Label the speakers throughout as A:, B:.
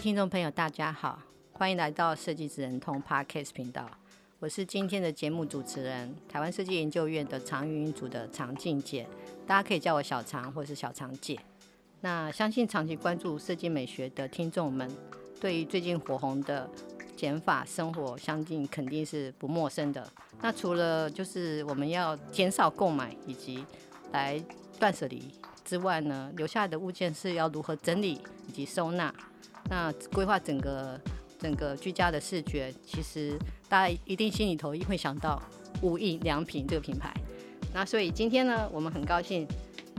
A: 听众朋友，大家好，欢迎来到设计职人通 Podcast 频道。我是今天的节目主持人，台湾设计研究院的长云组的长静姐，大家可以叫我小常或是小常姐。那相信长期关注设计美学的听众们，对于最近火红的减法生活，相信肯定是不陌生的。那除了就是我们要减少购买以及来断舍离之外呢，留下来的物件是要如何整理以及收纳？那规划整个整个居家的视觉，其实大家一定心里头会想到无印良品这个品牌。那所以今天呢，我们很高兴，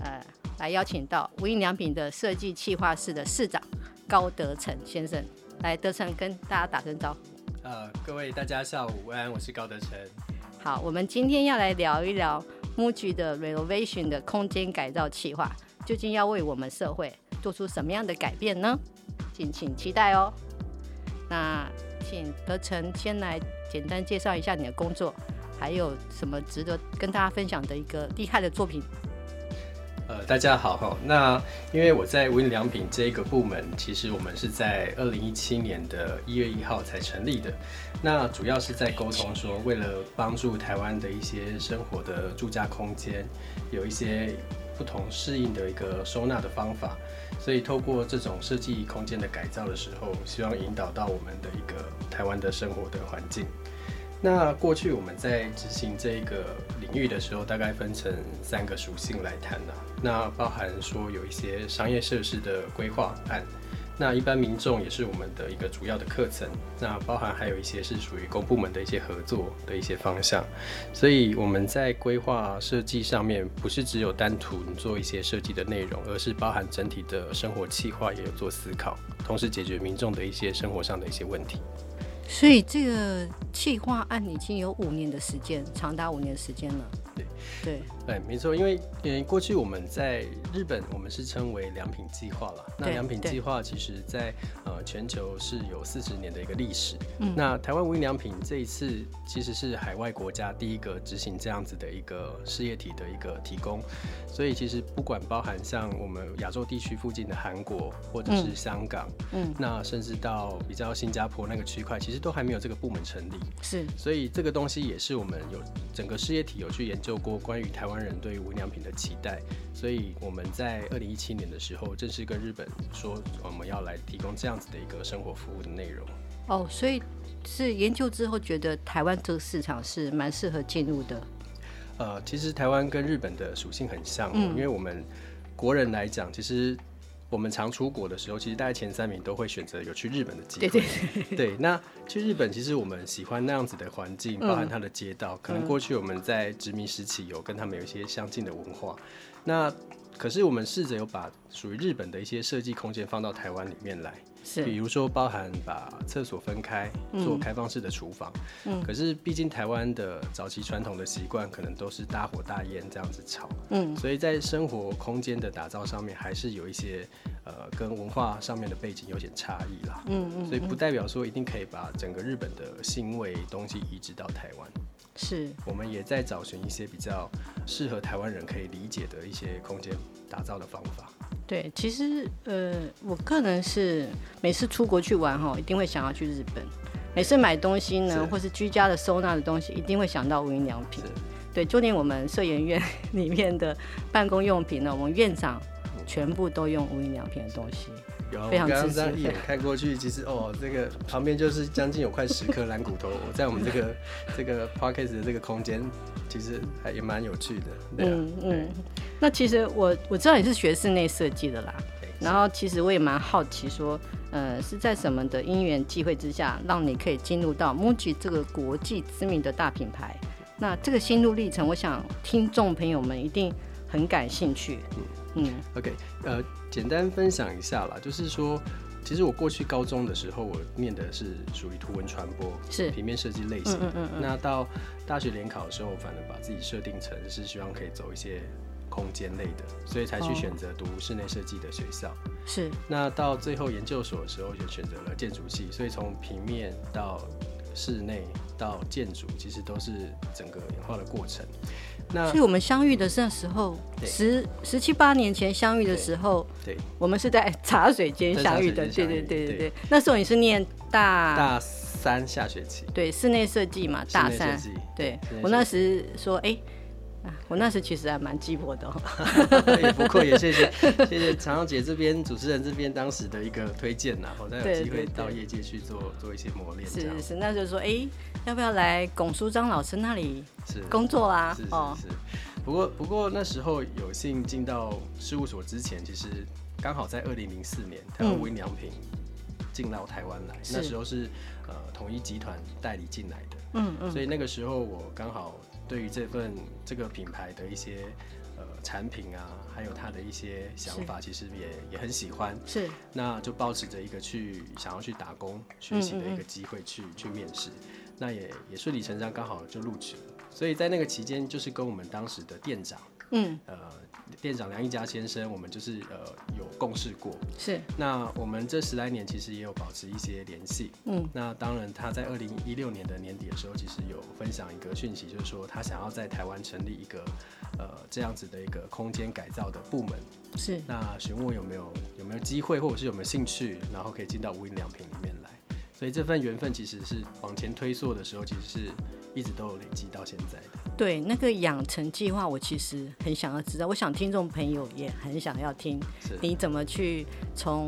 A: 呃，来邀请到无印良品的设计企划室的室长高德成先生，来德成跟大家打声招呼。
B: 呃，各位大家下午安，我是高德成。
A: 好，我们今天要来聊一聊 MUJI 的 renovation 的空间改造企划，究竟要为我们社会做出什么样的改变呢？敬请期待哦。那请德成先来简单介绍一下你的工作，还有什么值得跟大家分享的一个厉害的作品？
B: 呃，大家好哈。那因为我在无印良品这个部门，其实我们是在二零一七年的一月一号才成立的。那主要是在沟通说，为了帮助台湾的一些生活的住家空间，有一些不同适应的一个收纳的方法。所以，透过这种设计空间的改造的时候，希望引导到我们的一个台湾的生活的环境。那过去我们在执行这个领域的时候，大概分成三个属性来谈呢。那包含说有一些商业设施的规划案。那一般民众也是我们的一个主要的课程，那包含还有一些是属于公部门的一些合作的一些方向，所以我们在规划设计上面，不是只有单独做一些设计的内容，而是包含整体的生活企划也有做思考，同时解决民众的一些生活上的一些问题。
A: 所以这个企划案已经有五年的时间，长达五年时间了。
B: 对。
A: 对。
B: 对，没错，因为呃，过去我们在日本，我们是称为良品计划了。那良品计划其实在呃全球是有四十年的一个历史。嗯，那台湾无印良品这一次其实是海外国家第一个执行这样子的一个事业体的一个提供，所以其实不管包含像我们亚洲地区附近的韩国或者是香港，嗯，嗯，那甚至到比较新加坡那个区块，其实。都还没有这个部门成立，
A: 是，
B: 所以这个东西也是我们有整个事业体有去研究过关于台湾人对于无印良品的期待，所以我们在二零一七年的时候正式跟日本说我们要来提供这样子的一个生活服务的内容。
A: 哦，所以是研究之后觉得台湾这个市场是蛮适合进入的。
B: 呃，其实台湾跟日本的属性很像哦，嗯，因为我们国人来讲，其实。我们常出国的时候，其实大概前三名都会选择有去日本的机会。对，对，对，对，那去日本，其实我们喜欢那样子的环境，包含它的街道。嗯、可能过去我们在殖民时期有跟他们有一些相近的文化。那可是我们试着有把属于日本的一些设计空间放到台湾里面来。是，比如说包含把厕所分开，做开放式的厨房。嗯，可是毕竟台湾的早期传统的习惯，可能都是大火大烟这样子炒。嗯，所以在生活空间的打造上面，还是有一些呃跟文化上面的背景有点差异啦。嗯嗯，所以不代表说一定可以把整个日本的腥味东西移植到台湾。
A: 是，
B: 我们也在找寻一些比较适合台湾人可以理解的一些空间打造的方法。
A: 对，其实呃，我个人是每次出国去玩哈，一定会想要去日本。每次买东西呢，是或是居家的收纳的东西，一定会想到无印良品。是对，就连我们社研院 里面的办公用品呢，我们院长全部都用无印良品的东西。
B: 有，非常我刚刚这样一眼看过去，其实哦，这个旁边就是将近有快十颗蓝骨头。我在我们这个 这个 podcast 的这个空间，其实还也蛮有趣的。对啊、嗯嗯。
A: 那其实我我知道你是学室内设计的啦，然后其实我也蛮好奇说，呃，是在什么的因缘际会之下，让你可以进入到 MUJI 这个国际知名的大品牌？那这个心路历程，我想听众朋友们一定很感兴趣。嗯嗯
B: ，OK，呃，简单分享一下啦，就是说，其实我过去高中的时候，我念的是属于图文传播，
A: 是
B: 平面设计类型。
A: 嗯嗯嗯。
B: 那到大学联考的时候，我反而把自己设定成是希望可以走一些空间类的，所以才去选择读室内设计的学校。
A: 是。
B: 那到最后研究所的时候，就选择了建筑系，所以从平面到室内到建筑，其实都是整个演化的过程。那
A: 所以我们相遇的那时候，十十七八年前相遇的时候，
B: 对，对。
A: 我们是在 茶水间相遇的，对对对对对。那时候你是念大
B: 大三下学期，
A: 对，室内设计嘛，大三，对我那时说，哎、欸。我那时其实还蛮鸡婆的、喔，
B: 也不过也谢谢谢谢长荣姐这边主持人这边当时的一个推荐呐，我才有机会到业界去做做一些磨练。
A: 是是是，那就说哎、欸，要不要来龚书章老师那里工作啦？
B: 是是是，是，是。不过不过那时候有幸进到事务所之前，其实刚好在二零零四年，台湾无印良品进到台湾来、嗯，那时候是呃统一集团代理进来的，嗯嗯，所以那个时候我刚好。对于这份这个品牌的一些呃产品啊，还有他的一些想法，其实也也很喜欢。
A: 是，
B: 那就抱持着一个去想要去打工学习的一个机会去嗯嗯去面试，那也也顺理成章，刚好就录取了。所以在那个期间，就是跟我们当时的店长，嗯，呃。店长梁一家先生，我们就是呃有共事过，
A: 是。
B: 那我们这十来年其实也有保持一些联系，嗯。那当然他在二零一六年的年底的时候，其实有分享一个讯息，就是说他想要在台湾成立一个呃这样子的一个空间改造的部门，
A: 是。
B: 那询问我有没有有没有机会，或者是有没有兴趣，然后可以进到无印良品里面来。所以这份缘分其实是往前推溯的时候，其实是一直都有累积到现在的。
A: 对那个养成计划，我其实很想要知道。我想听众朋友也很想要听，你怎么去从，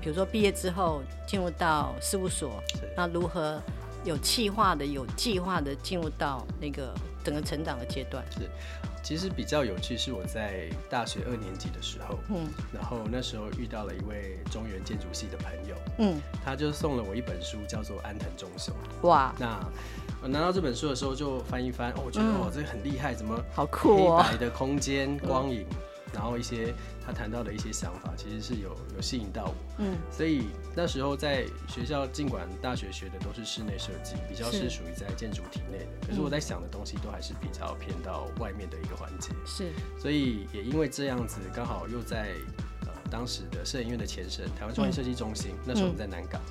A: 比如说毕业之后进入到事务所，那如何有计划的、有计划的进入到那个整个成长的阶段？
B: 是，其实比较有趣是我在大学二年级的时候，嗯，然后那时候遇到了一位中原建筑系的朋友，嗯，他就送了我一本书，叫做《安藤忠雄》。哇，那。我拿到这本书的时候就翻一翻，哦，我觉得哦，这个很厉害，怎么好酷啊？黑白的空间光影，然后一些他谈到的一些想法，其实是有有吸引到我。嗯，所以那时候在学校，尽管大学学的都是室内设计，比较是属于在建筑体内的，可是我在想的东西都还是比较偏到外面的一个环节。是，所以也因为这样子，刚好又在呃当时的摄影院的前身台湾创意设计中心，那时候我们在南港，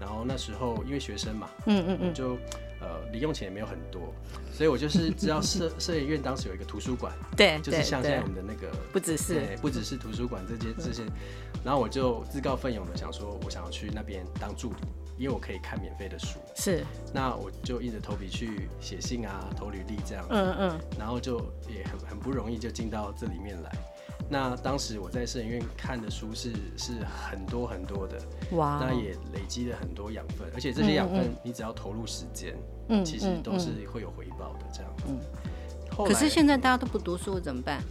B: 然后那时候因为学生嘛，嗯嗯嗯，就。呃，零用钱也没有很多，所以我就是知道摄摄影院当时有一个图书馆，
A: 对，
B: 就是像现在我们的那个，
A: 不只是，
B: 不只是图书馆这些这些，然后我就自告奋勇的想说，我想要去那边当助理，因为我可以看免费的书，
A: 是，
B: 那我就硬着头皮去写信啊，投履历这样，嗯嗯，然后就也很很不容易就进到这里面来。那当时我在摄影院看的书是是很多很多的，哇，那也累积了很多养分，而且这些养分你只要投入时间，嗯，其实都是会有回报的这样子。嗯，
A: 可是现在大家都不读书怎么办？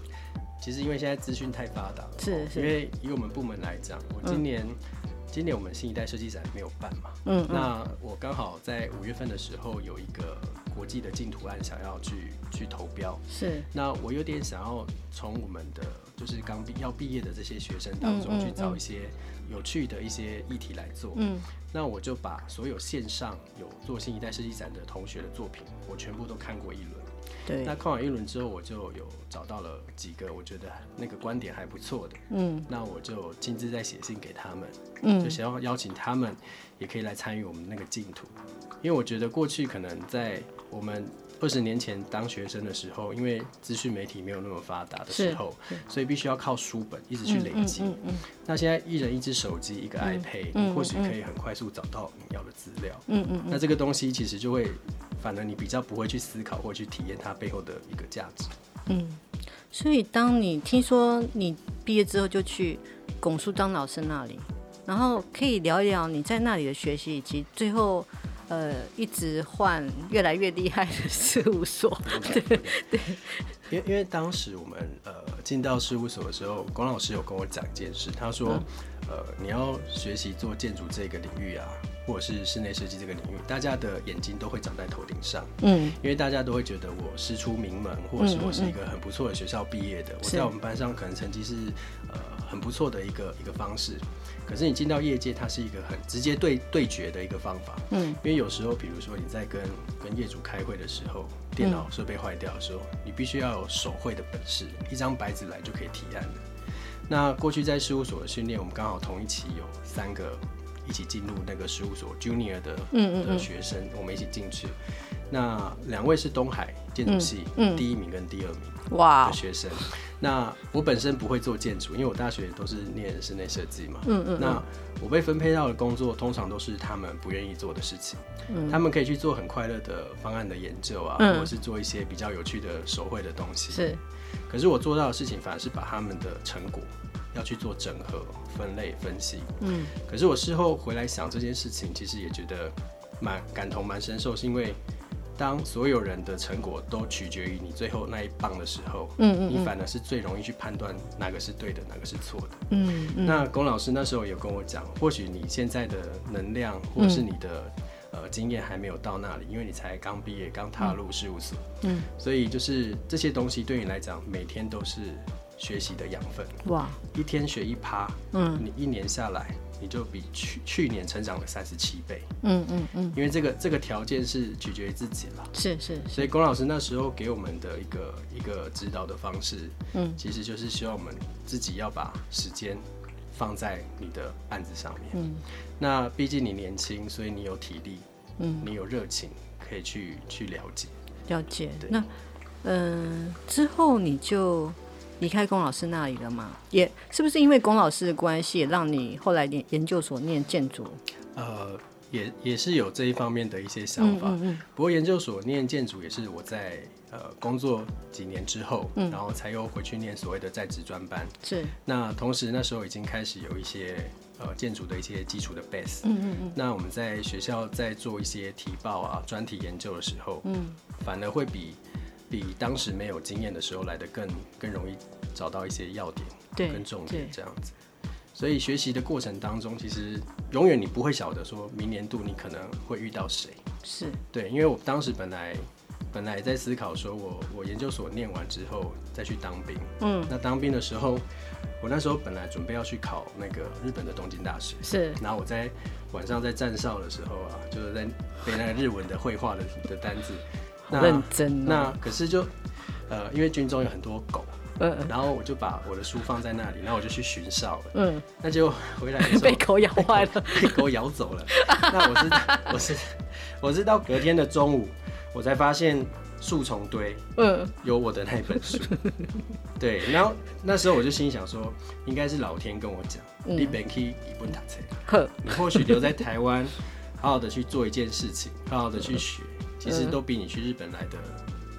B: 其实因为现在资讯太发达了，
A: 是是，
B: 因为以我们部门来讲，我今年。今年我们新一代设计展没有办嘛？嗯，嗯，那我刚好在五月份的时候有一个国际的竞图案想要去去投标，
A: 是。
B: 那我有点想要从我们的就是刚毕要毕业的这些学生当中去找一些有趣的一些议题来做，嗯，那我就把所有线上有做新一代设计展的同学的作品，我全部都看过一轮。
A: 对，
B: 那看完一轮之后，我就有找到了几个我觉得那个观点还不错的，嗯，那我就亲自在写信给他们，嗯，就想要邀请他们也可以来参与我们那个净土，因为我觉得过去可能在我们二十年前当学生的时候，因为资讯媒体没有那么发达的时候，所以必须要靠书本一直去累积，嗯嗯嗯嗯。那现在一人一只手机，一个 iPad，嗯，或许可以很快速找到你要的资料，嗯嗯，嗯，那这个东西其实就会。反而你比较不会去思考或去体验它背后的一个价值。
A: 嗯，所以当你听说你毕业之后就去拱书当老师那里，然后可以聊一聊你在那里的学习，以及最后呃一直换越来越厉害的事务所。对对，
B: 因为因为当时我们呃进到事务所的时候，龚老师有跟我讲一件事，他说、嗯、呃你要学习做建筑这个领域啊。或者是室内设计这个领域，大家的眼睛都会长在头顶上。
A: 嗯，
B: 因为大家都会觉得我师出名门，或者是我是一个很不错的学校毕业的，我在我们班上可能成绩是呃很不错的一个一个方式。可是你进到业界，它是一个很直接对对决的一个方法。嗯，因为有时候，比如说你在跟跟业主开会的时候，电脑设备坏掉的时候，你必须要有手绘的本事，一张白纸来就可以提案的。那过去在事务所的训练，我们刚好同一期有三个一起进入那个事务所 Junior 的的学生，我们一起进去。那两位是东海建筑系第一名跟第二名哇的学生。那我本身不会做建筑，因为我大学都是念室内设计嘛。嗯嗯。那我被分配到的工作，通常都是他们不愿意做的事情。嗯。他们可以去做很快乐的方案的研究啊，或者是做一些比较有趣的手绘的东西。是。可是我做到的事情，反而是把他们的成果要去做整合、分类、分析。嗯。可是我事后回来想这件事情，其实也觉得蛮感同蛮深受，是因为。当所有人的成果都取决于你最后那一棒的时候，嗯，嗯，嗯，你反而是最容易去判断哪个是对的，哪个是错的。嗯，嗯，那龚老师那时候有跟我讲，或许你现在的能量或者是你的、嗯、呃经验还没有到那里，因为你才刚毕业，刚踏入事务所。嗯，所以就是这些东西对你来讲，每天都是学习的养分。哇，一天学一趴，嗯，你一年下来。你就比去去年成长了三十七倍，嗯嗯嗯，因为这个这个条件是取决于自己了，
A: 是是，
B: 所以龚老师那时候给我们的一个一个指导的方式，嗯，其实就是希望我们自己要把时间放在你的案子上面，嗯，那毕竟你年轻，所以你有体力，嗯，你有热情，可以去去了解。
A: 了解，对。那嗯、呃、之后你就。离开龚老师那里了吗？也是不是因为龚老师的关系，让你后来念研究所念建筑？
B: 呃，也也是有这一方面的一些想法。嗯嗯嗯，不过研究所念建筑也是我在呃工作几年之后，嗯、然后才又回去念所谓的在职专班。是。那同时那时候已经开始有一些呃建筑的一些基础的 base。嗯嗯嗯。那我们在学校在做一些提报啊、专题研究的时候，嗯，反而会比。比当时没有经验的时候来的更更容易找到一些要点，对，跟重点这样子。所以学习的过程当中，其实永远你不会晓得说明年度你可能会遇到谁，是。对，因为我当时本来本来在思考说我我研究所念完之后再去当兵，嗯，那当兵的时候，我那时候本来准备要去考那个日本的东京大学，是，然后我在晚上在站哨的时候啊，就是在背那个日文的绘画的的单字。那
A: 认真。
B: 那可是就，呃，因为军中有很多狗，嗯，然后我就把我的书放在那里，然后我就去巡哨了，嗯，那就回来的时候
A: 被狗咬坏了，
B: 被狗咬走了。那我是 我是我是到隔天的中午，我才发现树丛堆，嗯，有我的那本书，对，然后那时候我就心想说，应该是老天跟我讲，你本可以一本打车，你或许留在台湾，好好的去做一件事情，好好的去学。其实都比你去日本来的，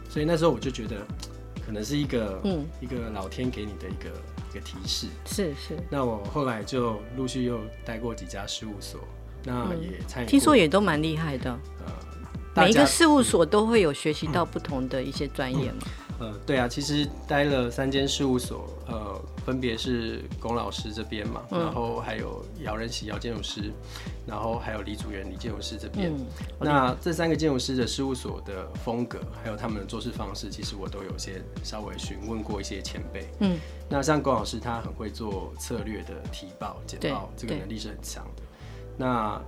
B: 所以那时候我就觉得，可能是一个，嗯，一个老天给你的一个一个提示。是是。那我后来就陆续又待过几家事务所，那也参与。
A: 听说也都蛮厉害的。呃，每一个事务所都会有学习到不同的一些专业嘛。
B: 呃，对啊，其实待了三间事务所，呃，分别是龚老师这边嘛，嗯、然后还有姚仁喜姚建筑师，然后还有李祖元李建筑师这边。嗯、那这三个建筑师的事务所的风格，还有他们的做事方式，其实我都有些稍微询问过一些前辈。嗯，那像龚老师，他很会做策略的提报简报，这个能力是很强的。那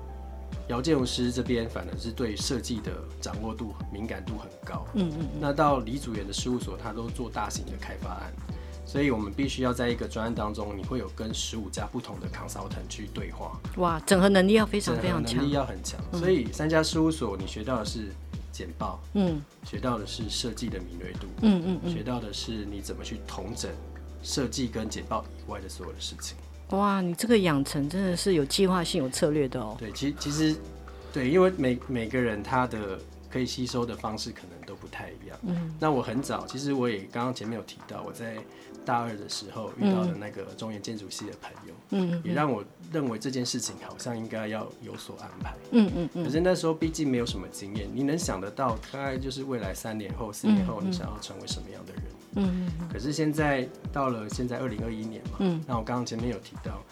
B: 姚建荣师这边反而是对设计的掌握度、敏感度很高。嗯嗯。那到李祖源的事务所，他都做大型的开发案，所以我们必须要在一个专案当中，你会有跟十五家不同的 consultant 去对话。
A: 哇，整合能力要非常非常强，
B: 能力要很强。所以三家事务所，你学到的是简报，嗯，学到的是设计的敏锐度，嗯嗯嗯，学到的是你怎么去统整设计跟简报以外的所有的事情。
A: 哇，你这个养成真的是有计划性、有策略的哦。
B: 对，其其实，对，因为每每个人他的可以吸收的方式可能太一样。嗯，那我很早，其实我也刚刚前面有提到，我在大二的时候遇到的那个中原建筑系的朋友，嗯，也让我认为这件事情好像应该要有所安排。嗯嗯嗯。可是那时候毕竟没有什么经验，你能想得到大概就是未来三年后、四年后你想要成为什么样的人？嗯，可是现在到了现在二零二一年嘛，嗯，那我刚刚前面有提到，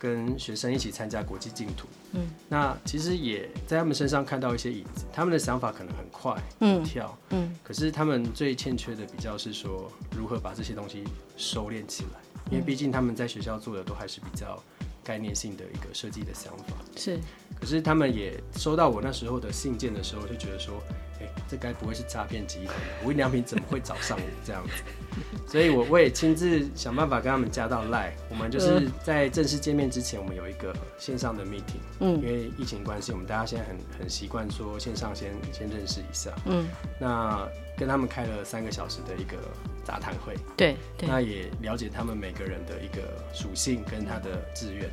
B: 跟学生一起参加国际竞图。
A: 嗯，
B: 那其实也在他们身上看到一些影子。他们的想法可能很快，嗯，跳，嗯，可是他们最欠缺的比较是说如何把这些东西收敛起来，因为毕竟他们在学校做的都还是比较概念性的一个设计的想法。
A: 是，
B: 可是他们也收到我那时候的信件的时候，就觉得说。欸、这该不会是诈骗集团？无印良品怎么会找上我这样子？所以我我也亲自想办法跟他们加到 Line。我们就是在正式见面之前，我们有一个线上的 meeting。嗯，因为疫情关系，我们大家现在很很习惯说线上先先认识一下。嗯，那跟他们开了三个小时的一个杂谈会。
A: 对，对，
B: 那也了解他们每个人的一个属性跟他的志愿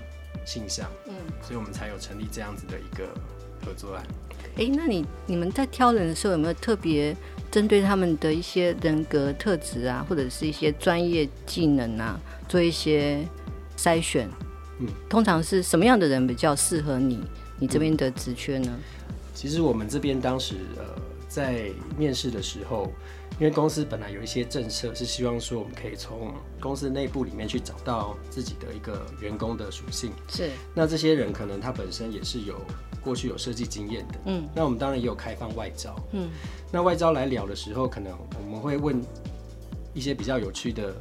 B: 性向。嗯，所以我们才有成立这样子的一个合作案。
A: 哎、欸，那你你们在挑人的时候有没有特别针对他们的一些人格特质啊，或者是一些专业技能啊，做一些筛选？嗯，通常是什么样的人比较适合你？你这边的职缺呢？
B: 其实我们这边当时呃在面试的时候，因为公司本来有一些政策是希望说我们可以从公司内部里面去找到自己的一个员工的属性。
A: 是，
B: 那这些人可能他本身也是有。过去有设计经验的，嗯，那我们当然也有开放外招，嗯，那外招来聊的时候，可能我们会问一些比较有趣的，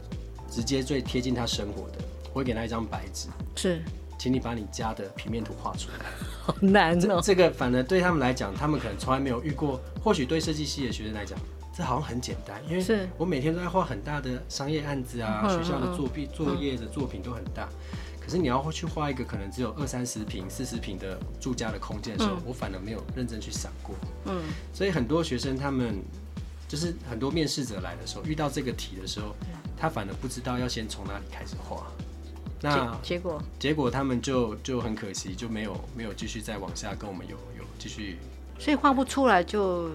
B: 直接最贴近他生活的，我会给他一张白纸，
A: 是，
B: 请你把你家的平面图画出来，
A: 好难哦，
B: 这个反而对他们来讲，他们可能从来没有遇过，或许对设计系的学生来讲，这好像很简单，因为我每天都在画很大的商业案子啊，学校的作弊作业的作品都很大。可是你要去画一个可能只有二三十平、四十平的住家的空间的时候，嗯，我反而没有认真去想过。嗯，所以很多学生他们就是很多面试者来的时候，遇到这个题的时候，他反而不知道要先从哪里开始画。那
A: 结果
B: 结果他们就就很可惜，就没有没有继续再往下跟我们有有继续。
A: 所以画不出来就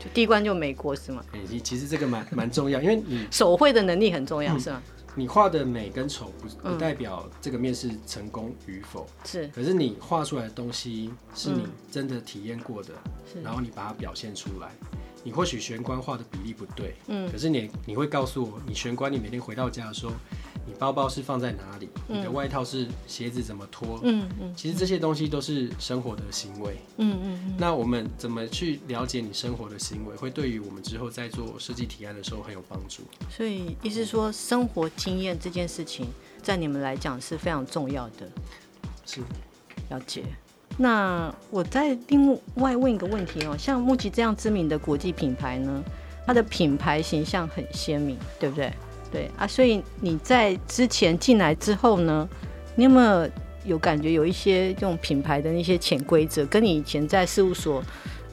A: 就第一关就没过是吗？
B: 欸，其实这个蛮蛮重要，因为你
A: 手绘的能力很重要，嗯，是吗？
B: 你画的美跟丑不不代表这个面试成功与否，是。可是你画出来的东西是你真的体验过的，然后你把它表现出来。你或许玄关画的比例不对，嗯，可是你你会告诉我，你玄关你每天回到家的时候，你包包是放在哪里？你的外套是鞋子怎么脱？嗯嗯，其实这些东西都是生活的行为，嗯嗯。那我们怎么去了解你生活的行为，会对于我们之后在做设计提案的时候很有帮助。
A: 所以意思说，生活经验这件事情，在你们来讲是非常重要的。
B: 是，
A: 了解。那我再另外问一个问题哦，像木吉这样知名的国际品牌呢，它的品牌形象很鲜明，对不对？对啊，所以你在之前进来之后呢，你有没有有感觉有一些这种品牌的那些潜规则，跟你以前在事务所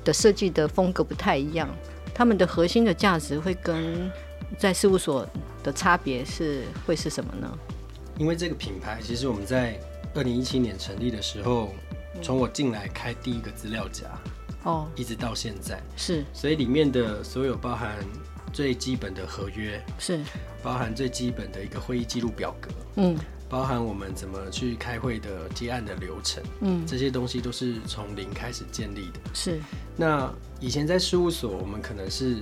A: 的设计的风格不太一样？他们的核心的价值会跟在事务所的差别是会是什么呢？
B: 因为这个品牌，其实我们在二零一七年成立的时候。从我进来开第一个资料夹，哦，一直到现在
A: 是，
B: 所以里面的所有包含最基本的合约
A: 是，
B: 包含最基本的一个会议记录表格，嗯，包含我们怎么去开会的接案的流程，嗯，这些东西都是从零开始建立的。
A: 是，
B: 那以前在事务所，我们可能是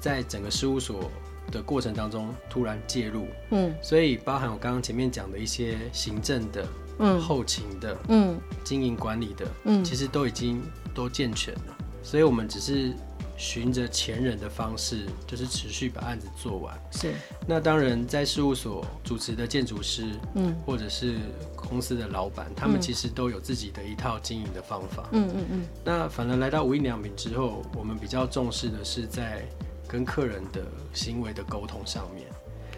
B: 在整个事务所的过程当中突然介入，嗯，所以包含我刚刚前面讲的一些行政的。嗯，后勤的，嗯，经营管理的，嗯，其实都已经都健全了，所以我们只是循着前人的方式，就是持续把案子做完。
A: 是。
B: 那当然，在事务所主持的建筑师，嗯，或者是公司的老板，他们其实都有自己的一套经营的方法。嗯嗯嗯。那反而来到无印良品之后，我们比较重视的是在跟客人的行为的沟通上面。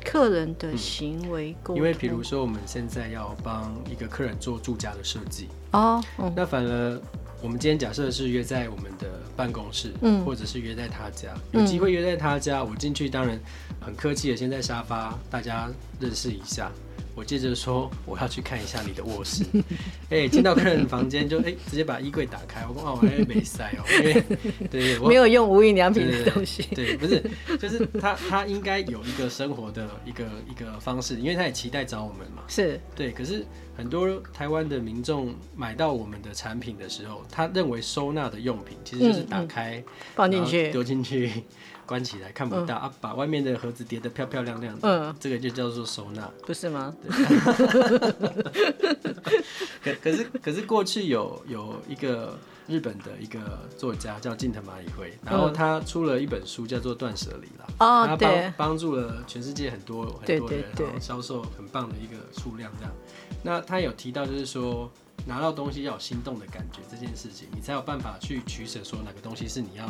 A: 客人的行为沟通，
B: 因为比如说我们现在要帮一个客人做住家的设计哦，那反而我们今天假设是约在我们的办公室，嗯，或者是约在他家，有机会约在他家，我进去当然很客气的先在沙发大家认识一下。我接着说，我要去看一下你的卧室。哎、欸，进到客人房间就哎、欸，直接把衣柜打开。我说哦，我还没塞哦，因为对，我
A: 没有用无印良品的东西。
B: 对，不是，就是他他应该有一个生活的一个一个方式，因为他也期待找我们嘛。
A: 是
B: 对，可是很多台湾的民众买到我们的产品的时候，他认为收纳的用品其实就是打
A: 开、放进去、
B: 丢进去。关起来看不到、嗯、啊，把外面的盒子叠得漂漂亮亮的，嗯，这个就叫做收纳，
A: 不是吗？
B: 可可是可是过去有有一个日本的一个作家叫近藤麻里惠，然后他出了一本书叫做《断舍离》啦，
A: 哦，
B: 他帮帮助了全世界很多很多人，然后销售很棒的一个数量这样。那他有提到就是说。拿到东西要有心动的感觉，这件事情你才有办法去取舍，说哪个东西是你要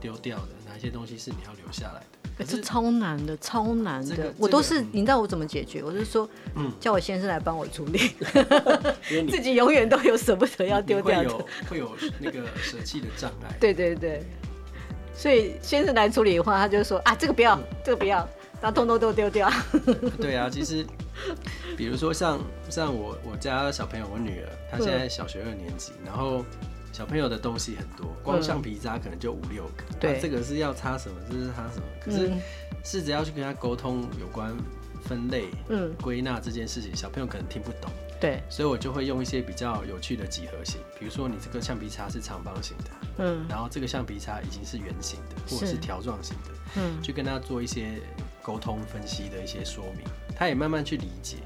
B: 丢掉的，哪一些东西是你要留下来的。
A: 可是超难的，超难的。这个、我都是、这个，你知道我怎么解决？我是说，嗯，叫我先生来帮我处理，自己永远都有舍不得要丢掉的，
B: 会有会有那个舍弃的障碍。
A: 对对对，所以先生来处理的话，他就说啊，这个不要，嗯、这个不要，然后通通都丢掉。
B: 对啊，其实。比如说像像我我家小朋友，我女儿她现在小学二年级，然后小朋友的东西很多，光橡皮擦可能就五六个。对、啊，这个是要擦什么，这是擦什么。可是试着要去跟他沟通有关分类、嗯，归纳这件事情，小朋友可能听不懂。
A: 对，
B: 所以我就会用一些比较有趣的几何形，比如说你这个橡皮擦是长方形的，嗯，然后这个橡皮擦已经是圆形的或者是条状形的，嗯，去跟他做一些沟通分析的一些说明。他也慢慢去理解，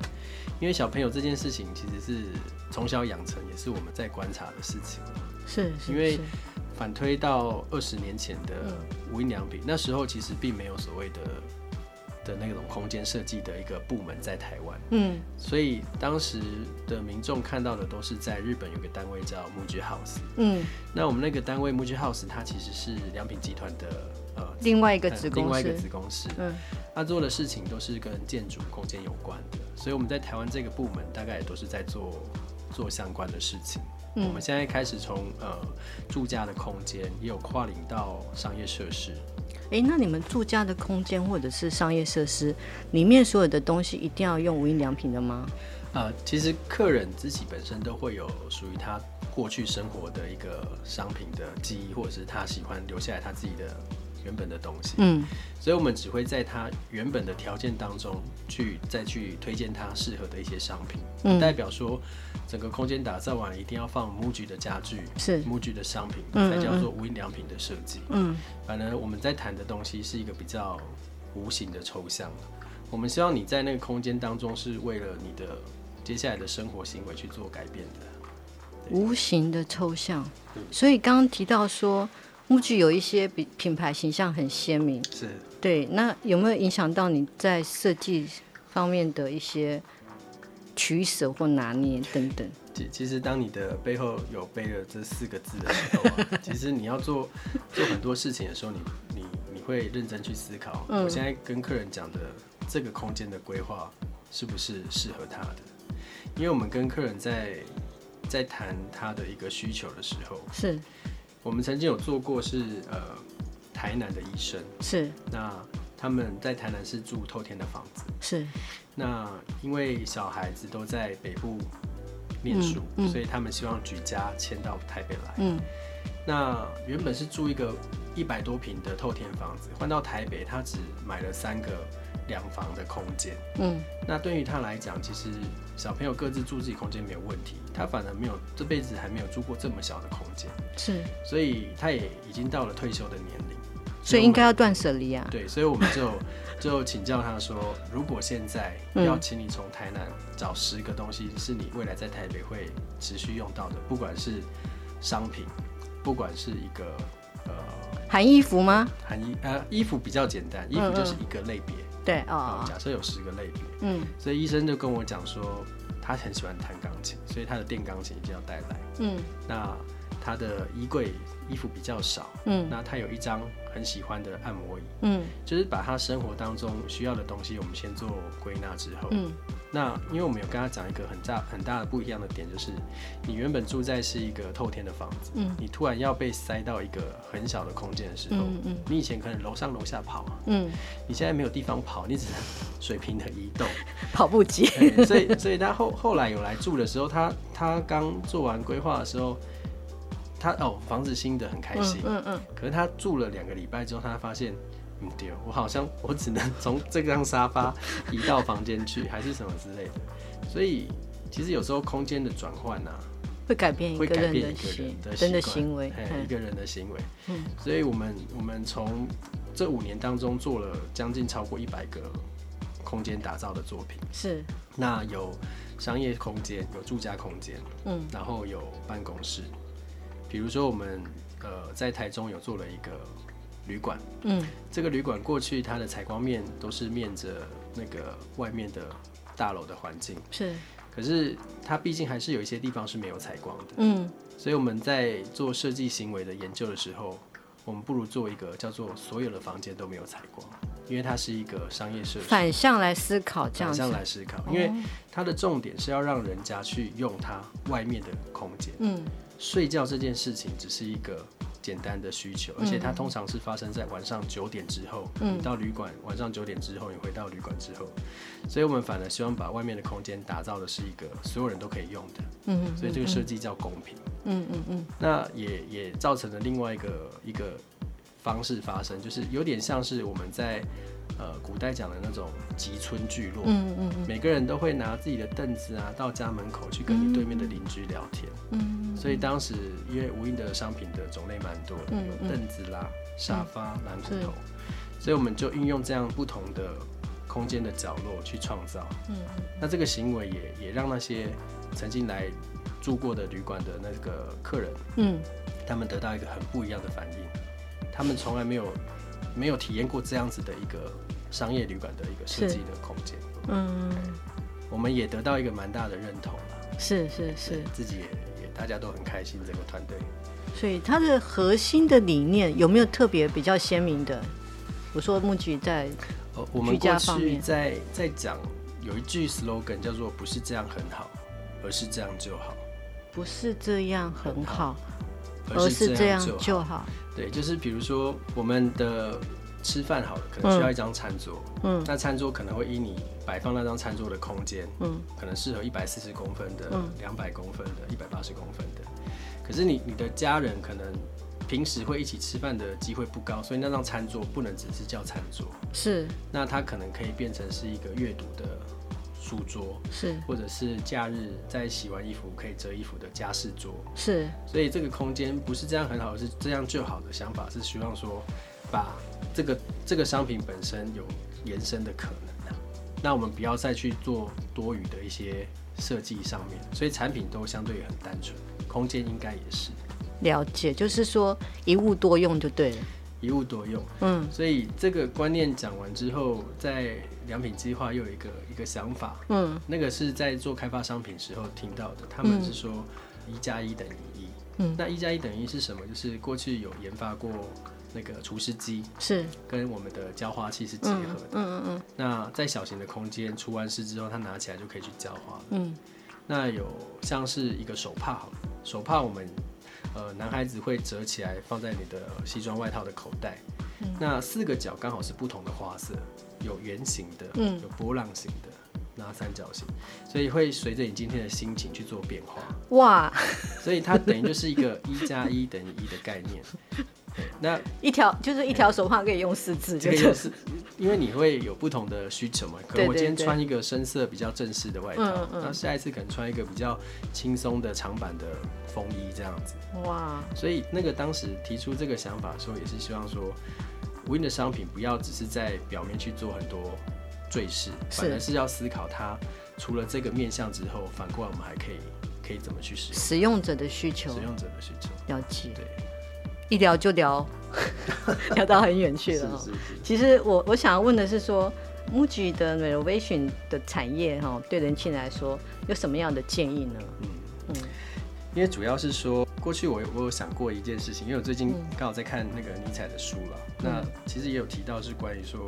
B: 因为小朋友这件事情其实是从小养成，也是我们在观察的事情。
A: 是，是，
B: 因为反推到二十年前的无印良品，那时候其实并没有所谓的的那种空间设计的一个部门在台湾。嗯，所以当时的民众看到的都是在日本有个单位叫 MUJI House。嗯，那我们那个单位 MUJI House，它其实是良品集团的。呃，
A: 另外一个子公司，
B: 另外一个子公司，嗯，他做的事情都是跟建筑空间有关的，所以我们在台湾这个部门大概也都是在做做相关的事情。嗯，我们现在开始从呃住家的空间，也有跨领到商业设施。
A: 哎、欸，那你们住家的空间或者是商业设施里面所有的东西一定要用无印良品的吗？
B: 呃，其实客人自己本身都会有属于他过去生活的一个商品的记忆，或者是他喜欢留下来他自己的。原本的东西，嗯，所以我们只会在它原本的条件当中去再去推荐它适合的一些商品，嗯，代表说整个空间打造完一定要放 MUJI 的家具，是。MUJI 的商品，才叫做无印良品的设计，嗯，反而我们在谈的东西是一个比较无形的抽象，我们希望你在那个空间当中是为了你的接下来的生活行为去做改变的，
A: 无形的抽象，所以刚刚提到说。MUJI 有一些比品牌形象很鲜明，
B: 是
A: 对。那有没有影响到你在设计方面的一些取舍或拿捏等等？
B: 其其实，当你的背后有背了这四个字的时候啊，其实你要做做很多事情的时候，你你你会认真去思考。嗯，我现在跟客人讲的这个空间的规划是不是适合他的？因为我们跟客人在在谈他的一个需求的时候，
A: 是。
B: 我们曾经有做过是呃台南的医生
A: 是，
B: 那他们在台南是住透天的房子
A: 是，
B: 那因为小孩子都在北部念书，嗯嗯，所以他们希望举家迁到台北来。嗯，那原本是住一个一百多平的透天房子，换到台北他只买了三个。两房的空间，嗯，那对于他来讲，其实小朋友各自住自己空间没有问题，他反而没有这辈子还没有住过这么小的空间，
A: 是，
B: 所以他也已经到了退休的年龄，
A: 所以应该要断舍离啊。
B: 对，所以我们就 就请教他说，如果现在要请你从台南找十个东西，是你未来在台北会持续用到的，不管是商品，不管是一个呃，
A: 含衣服吗？
B: 含衣呃，衣服比较简单，衣服就是一个类别。
A: 对哦，
B: 假设有十个类别，嗯，所以医生就跟我讲说，他很喜欢弹钢琴，所以他的电钢琴一定要带来，嗯，那他的衣柜衣服比较少，嗯，那他有一张很喜欢的按摩椅，嗯，就是把他生活当中需要的东西，我们先做归纳之后，嗯。那因为我们有跟他讲一个很大很大的不一样的点，就是你原本住在是一个透天的房子，嗯，你突然要被塞到一个很小的空间的时候，嗯嗯，你以前可能楼上楼下跑，嗯，你现在没有地方跑，你只能水平的移动，
A: 跑步机，
B: 所以所以他后后来有来住的时候，他他刚做完规划的时候，他哦房子新的很开心，嗯嗯，嗯，可是他住了两个礼拜之后，他发现。嗯，对，我好像我只能从这张沙发 移到房间去，还是什么之类的。所以其实有时候空间的转换啊，
A: 会改变一个人的
B: 行
A: 人的行为，
B: 一个人的行为。嗯，所以我们我们从这五年当中做了将近超过一百个空间打造的作品。
A: 是，
B: 那有商业空间，有住家空间，
A: 嗯，
B: 然后有办公室。比如说我们呃在台中有做了一个旅馆，
A: 嗯，
B: 这个旅馆过去它的采光面都是面着那个外面的大楼的环境，
A: 是，
B: 可是它毕竟还是有一些地方是没有采光的，
A: 嗯，
B: 所以我们在做设计行为的研究的时候，我们不如做一个叫做所有的房间都没有采光，因为它是一个商业设施，
A: 反向来思考这样，
B: 反向来思考，因为它的重点是要让人家去用它外面的空间，
A: 嗯。
B: 睡觉这件事情只是一个简单的需求，而且它通常是发生在晚上九点之后。嗯，你到旅馆晚上九点之后，你回到旅馆之后，所以我们反而希望把外面的空间打造的是一个所有人都可以用的。嗯，所以这个设计叫公平。嗯嗯嗯。那也也造成了另外一个一个方式发生，就是有点像是我们在。呃，古代讲的那种集村聚落，嗯嗯，每个人都会拿自己的凳子啊，到家门口去跟你对面的邻居聊天，嗯，所以当时因为无印的商品的种类蛮多的，有凳子啦、沙发、蓝骨头，所以我们就运用这样不同的空间的角落去创造，嗯，那这个行为也也让那些曾经来住过的旅馆的那个客人，嗯，他们得到一个很不一样的反应，他们从来没有。没有体验过这样子的一个商业旅馆的一个设计的空间，嗯，我们也得到一个蛮大的认同了，
A: 是是是，
B: 自己也也大家都很开心这个团队。
A: 所以它的核心的理念有没有特别比较鲜明的？我说木菊在
B: 我们过去在在讲有一句 slogan 叫做“不是这样很好，而是这样就好”，
A: 不是这样很好，而是这样就好。
B: 对，就是比如说我们的吃饭好了，可能需要一张餐桌，嗯，那餐桌可能会依你摆放那张餐桌的空间，嗯，可能适合一百四十公分的、两百公分的、一百八十公分的。可是你你的家人可能平时会一起吃饭的机会不高，所以那张餐桌不能只是叫餐桌，
A: 是，
B: 那它可能可以变成是一个阅读的。书桌是，或者是假日在洗完衣服可以折衣服的家事桌。是，所以这个空间不是这样很好，是这样就好的想法是希望说，把这个这个商品本身有延伸的可能啊，那我们不要再去做多余的一些设计上面，所以产品都相对很单纯，空间应该也是。
A: 了解，就是说一物多用就对了。
B: 一物多用，嗯，所以这个观念讲完之后，在良品计划又有一个一个想法，嗯，那个是在做开发商品时候听到的，他们是说一加一等于一，嗯，那一加一等于一是什么？就是过去有研发过那个除湿机，是。跟我们的浇花器是结合的，嗯嗯嗯，那在小型的空间除完湿之后，它拿起来就可以去浇花，嗯，那有像是一个手帕，好了，手帕我们。呃，男孩子会折起来放在你的西装外套的口袋，嗯、那四个角刚好是不同的花色，有圆形的，嗯，有波浪形的，那三角形，所以会随着你今天的心情去做变化。哇，所以它等于就是一个一加一等于一的概念。那
A: 一条就是一条手帕可以用四次，
B: 这个是因为你会有不同的需求嘛？可能我今天穿一个深色比较正式的外套，那下一次可能穿一个比较轻松的长版的风衣这样子。哇！所以那个当时提出这个想法的时候，也是希望说，无印的商品不要只是在表面去做很多赘饰，反而是要思考它除了这个面向之后，反过来我们还可以可以怎么去使用
A: 使用者的需求，
B: 使用者的需求
A: 了解。对。一聊就聊，聊到很远去了。是是是。其实我我想要问的是说，MUJI 的 renovation 的产业哈，对人气来说有什么样的建议呢？嗯
B: 嗯，因为主要是说，过去我我有想过一件事情，因为我最近刚好在看那个尼采的书了。嗯、那其实也有提到是关于说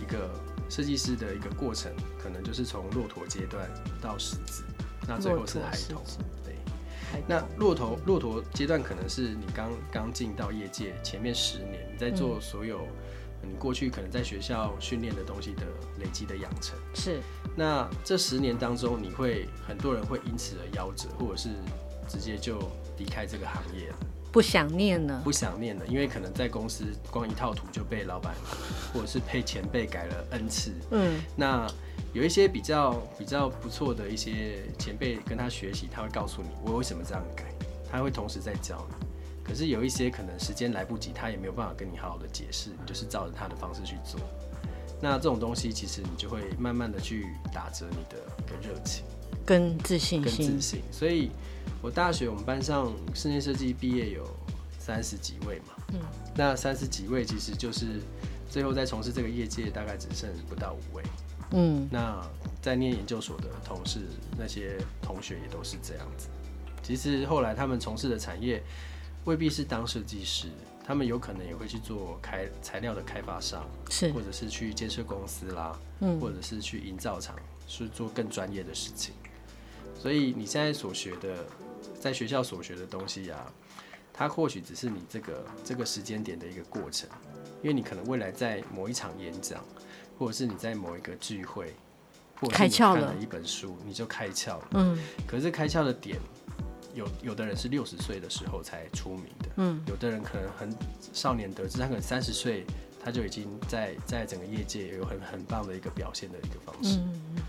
B: 一个设计师的一个过程，可能就是从骆驼阶段到狮子，那最后是孩童。那骆驼骆驼阶段可能是你刚刚进到业界前面十年，你在做所有你过去可能在学校训练的东西的累积的养成。是。那这十年当中，你会很多人会因此而夭折，或者是直接就离开这个行业了。
A: 不想念了。
B: 不想念了，因为可能在公司光一套图就被老板或者是被前辈改了 N 次。嗯。那。有一些比较比较不错的一些前辈跟他学习，他会告诉你我为什么这样改，他会同时在教你。可是有一些可能时间来不及，他也没有办法跟你好好的解释，你就是照着他的方式去做。那这种东西其实你就会慢慢的去打折你的跟热情
A: 跟自信
B: 心，跟自信。所以，我大学我们班上室内设计毕业有三十几位嘛，嗯，那三十几位其实就是最后在从事这个业界大概只剩不到五位，嗯，那在念研究所的同事那些同学也都是这样子。其实后来他们从事的产业未必是当设计师。他们有可能也会去做开材料的开发商，是，或者是去建设公司啦，嗯，或者是去营造厂，是做更专业的事情。所以你现在所学的，在学校所学的东西啊，它或许只是你这个这个时间点的一个过程，因为你可能未来在某一场演讲，或者是你在某一个聚会，或者是你看了一本书，你就开窍了。嗯，可是开窍的点。有有的人是六十岁的时候才出名的，嗯，有的人可能很少年得志，他可能三十岁他就已经在在整个业界有很很棒的一个表现的一个方式。嗯，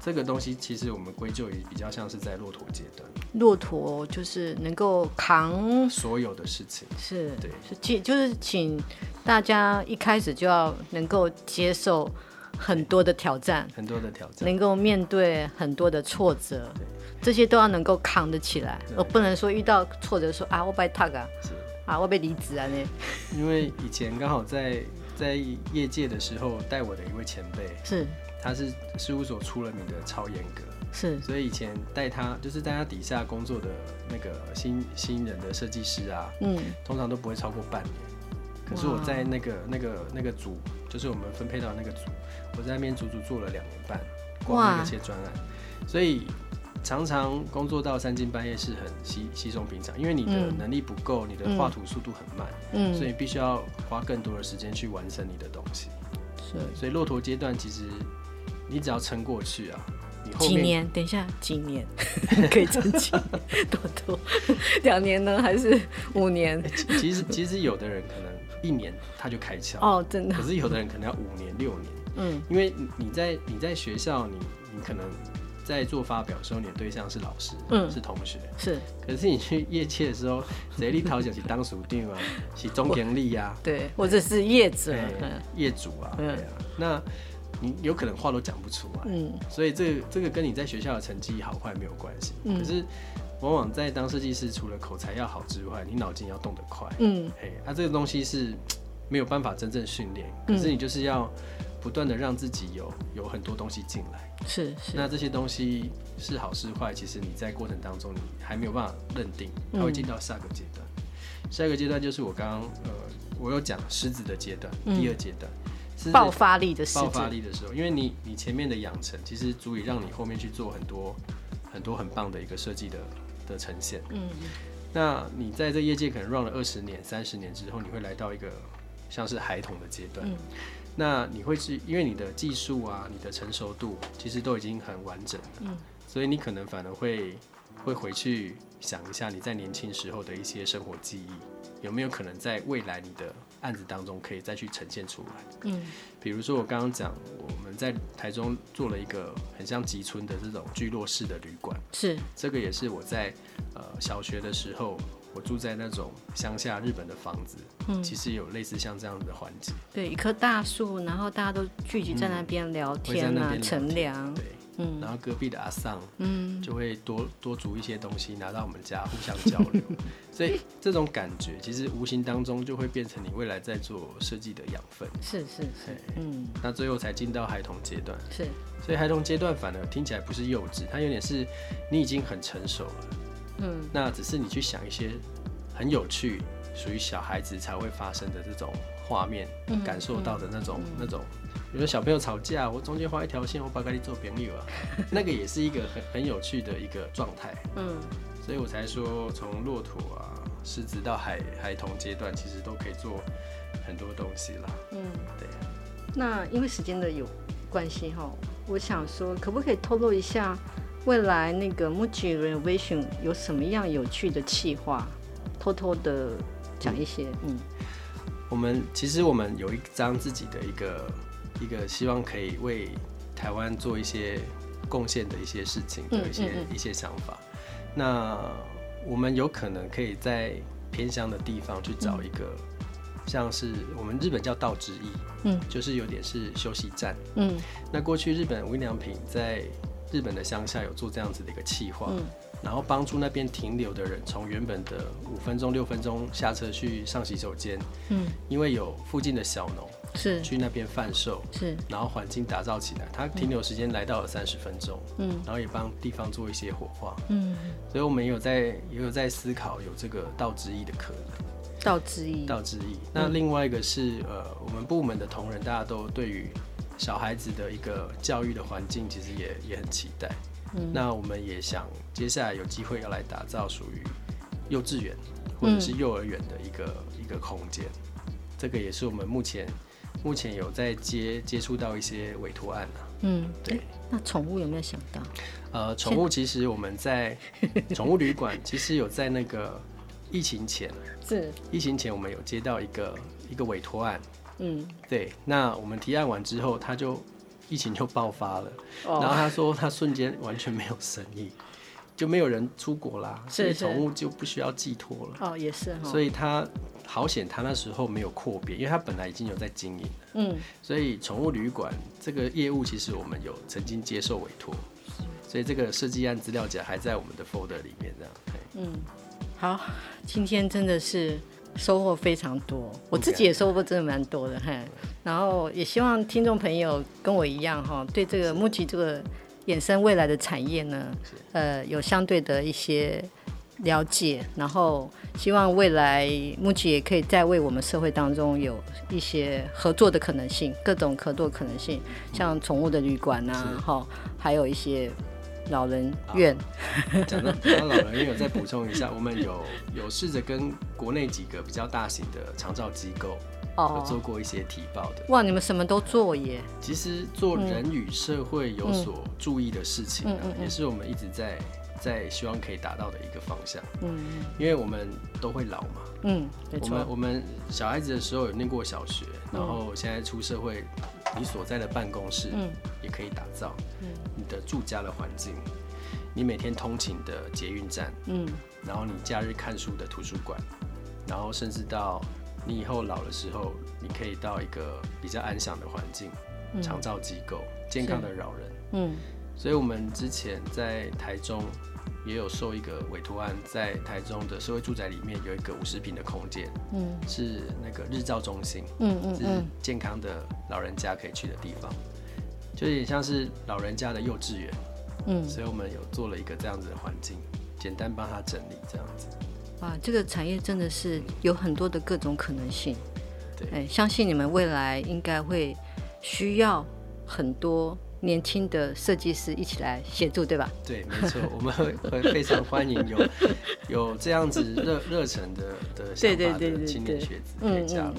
B: 这个东西其实我们归咎于比较像是在骆驼阶段，骆
A: 驼就是能够扛
B: 所有的事情，
A: 是
B: 对，
A: 是请就是请大家一开始就要能够接受很多的挑战，
B: 很多的挑战，
A: 能够面对很多的挫折。这些都要能够扛得起来，而不能说遇到挫折说啊我被 tag 啊，啊我被离职啊那。
B: 因为以前刚好在在业界的时候带我的一位前辈，是，他是事务所出了名的超严格，是，所以以前带他就是在他底下工作的那个新新人的设计师啊，嗯，通常都不会超过半年。可是我在那个那个那个组，就是我们分配到那个组，我在那边足足做了两年半，光那些专案，所以。常常工作到三更半夜是很稀稀松平常，因为你的能力不够，嗯、你的画图速度很慢，嗯，所以必须要花更多的时间去完成你的东西。是，所以骆驼阶段其实你只要撑过去啊，你后面
A: 几年？等一下，几年 可以撑几年？多多 两年呢，还是五年？
B: 其实其实有的人可能一年他就开窍
A: 哦，真的。
B: 可是有的人可能要五年、六年，嗯，因为你在你在学校，你你可能。在做发表的时候，你的对象是老师，嗯，是同学，是。可是你去业界的时候，谁立讨奖是当属定啊，是总经理呀，
A: 对，或者是业者、
B: 业主啊，对啊。那你有可能话都讲不出来，嗯。所以这个这个跟你在学校的成绩好坏没有关系，可是往往在当设计师，除了口才要好之外，你脑筋要动得快，嗯。哎，那这个东西是没有办法真正训练，可是你就是要。不断的让自己有有很多东西进来，是是。那这些东西是好是坏，其实你在过程当中你还没有办法认定，它会进到下个阶段。嗯、下一个阶段就是我刚刚呃，我有讲狮子的阶段，嗯、第二阶段，
A: 爆发力的
B: 爆发力的时候，因为你你前面的养成，其实足以让你后面去做很多很多很棒的一个设计的的呈现。嗯。那你在这业界可能 run 了二十年、三十年之后，你会来到一个像是孩童的阶段。嗯那你会是因为你的技术啊，你的成熟度其实都已经很完整了，嗯，所以你可能反而会会回去想一下你在年轻时候的一些生活记忆，有没有可能在未来你的案子当中可以再去呈现出来？嗯，比如说我刚刚讲我们在台中做了一个很像集村的这种聚落式的旅馆，是。这个也是我在呃小学的时候。我住在那种乡下日本的房子，嗯，其实有类似像这样的环境，
A: 对，一棵大树，然后大家都聚集在那边聊天啊，乘凉，
B: 对，嗯，然后隔壁的阿桑，嗯，就会多多煮一些东西拿到我们家互相交流，所以这种感觉其实无形当中就会变成你未来在做设计的养分，
A: 是是是，嗯，
B: 那最后才进到孩童阶段，是，所以孩童阶段反而听起来不是幼稚，它有点是你已经很成熟了。嗯，那只是你去想一些很有趣、属于小孩子才会发生的这种画面，嗯、感受到的那种、嗯、那种，比如说小朋友吵架，我中间画一条线，我把跟你做朋友啊，那个也是一个很很有趣的一个状态。嗯，所以我才说，从骆驼啊、狮子到孩孩童阶段，其实都可以做很多东西啦。嗯，对。
A: 那因为时间的有关系哈，我想说，可不可以透露一下？未来那个 Muji Renovation 有什么样有趣的企划？偷偷的讲一些。嗯，嗯，
B: 我们其实我们有一张自己的一个一个希望可以为台湾做一些贡献的一些事情的一些、嗯嗯。嗯、一些想法。那我们有可能可以在偏乡的地方去找一个，像是我们日本叫道之驿，嗯，就是有点是休息站，嗯，那过去日本无印良品在日本的乡下有做这样子的一个企划，嗯，然后帮助那边停留的人从原本的五分钟六分钟下车去上洗手间，嗯，因为有附近的小农是。去那边贩售，是，然后环境打造起来，它停留时间来到了三十分钟，嗯，然后也帮地方做一些火化，嗯，所以我们也有在也有在思考有这个道之意的可能。
A: 道之意，
B: 道之意。那另外一个是，呃，我们部门的同仁，大家都对于小孩子的一个教育的环境，其实也也很期待。嗯，那我们也想接下来有机会要来打造属于幼稚园或者是幼儿园的一个、嗯、一个空间。这个也是我们目前目前有在接接触到一些委托案啊。
A: 嗯，对。那宠物有没有想到？
B: 呃，宠物其实我们在 宠物旅馆其实有在那个。疫情前是疫情前，我们有接到一个一个委托案，嗯，对。那我们提案完之后，他就疫情就爆发了，哦、然后他说他瞬间完全没有生意，就没有人出国啦，所以宠物就不需要寄托了。
A: 哦，也是、哦。
B: 所以他好险，他那时候没有扩编，因为他本来已经有在经营了，嗯。所以宠物旅馆这个业务，其实我们有曾经接受委托，所以这个设计案资料夹还在我们的 folder 里面，这样，嗯。
A: 好，今天真的是收获非常多，我自己也收获真的蛮多的哈。然后也希望听众朋友跟我一样哈，对这个 MUJI 这个衍生未来的产业呢，呃，有相对的一些了解。然后希望未来 MUJI 也可以再为我们社会当中有一些合作的可能性，各种合作可能性，像宠物的旅馆呐，哈，还有一些。老人院，
B: 讲到讲到老人院，我再补充一下，我们有 有试着跟国内几个比较大型的长照机构，有做过一些提报的。
A: 哇，你们什么都做耶！
B: 其实做人与社会有所注意的事情，啊，也是我们一直在在希望可以达到的一个方向。嗯，因为我们都会老嘛。嗯，我们我们小孩子的时候有念过小学，然后现在出社会。你所在的办公室，嗯，也可以打造，嗯，你的住家的环境，你每天通勤的捷运站，嗯，然后你假日看书的图书馆，然后甚至到你以后老的时候，你可以到一个比较安详的环境，长照机构，健康的老人，嗯，所以我们之前在台中。也有受一个委托案，在台中的社会住宅里面有一个五十平的空间，嗯，是那个日照中心，嗯嗯，是健康的老人家可以去的地方，就有点像是老人家的幼稚园，嗯，所以我们有做了一个这样子的环境，简单帮他整理这样子。
A: 哇，这个产业真的是有很多的各种可能性，对，哎，相信你们未来应该会需要很多。年轻的设计师一起来协助，对吧？
B: 对，没错，我们会 会非常欢迎有有这样子热热忱的的想法的青年学子可以加入。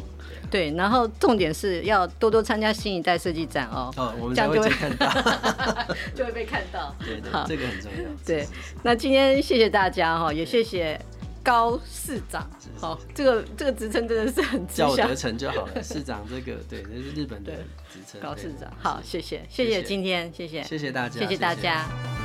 A: 对，然后重点是要多多参加新一代设计展哦。
B: 哦，我们才会看到，
A: 就会被看到。
B: 对对，这个很重要。
A: 对，那今天谢谢大家哈，也谢谢。高市长，好，这个这个职称真的是很
B: 叫我得成就好了。市长这个，对，这是日本的职称。
A: 高市长，好，谢谢，谢谢今天，谢谢，
B: 谢谢大家，
A: 谢谢大家。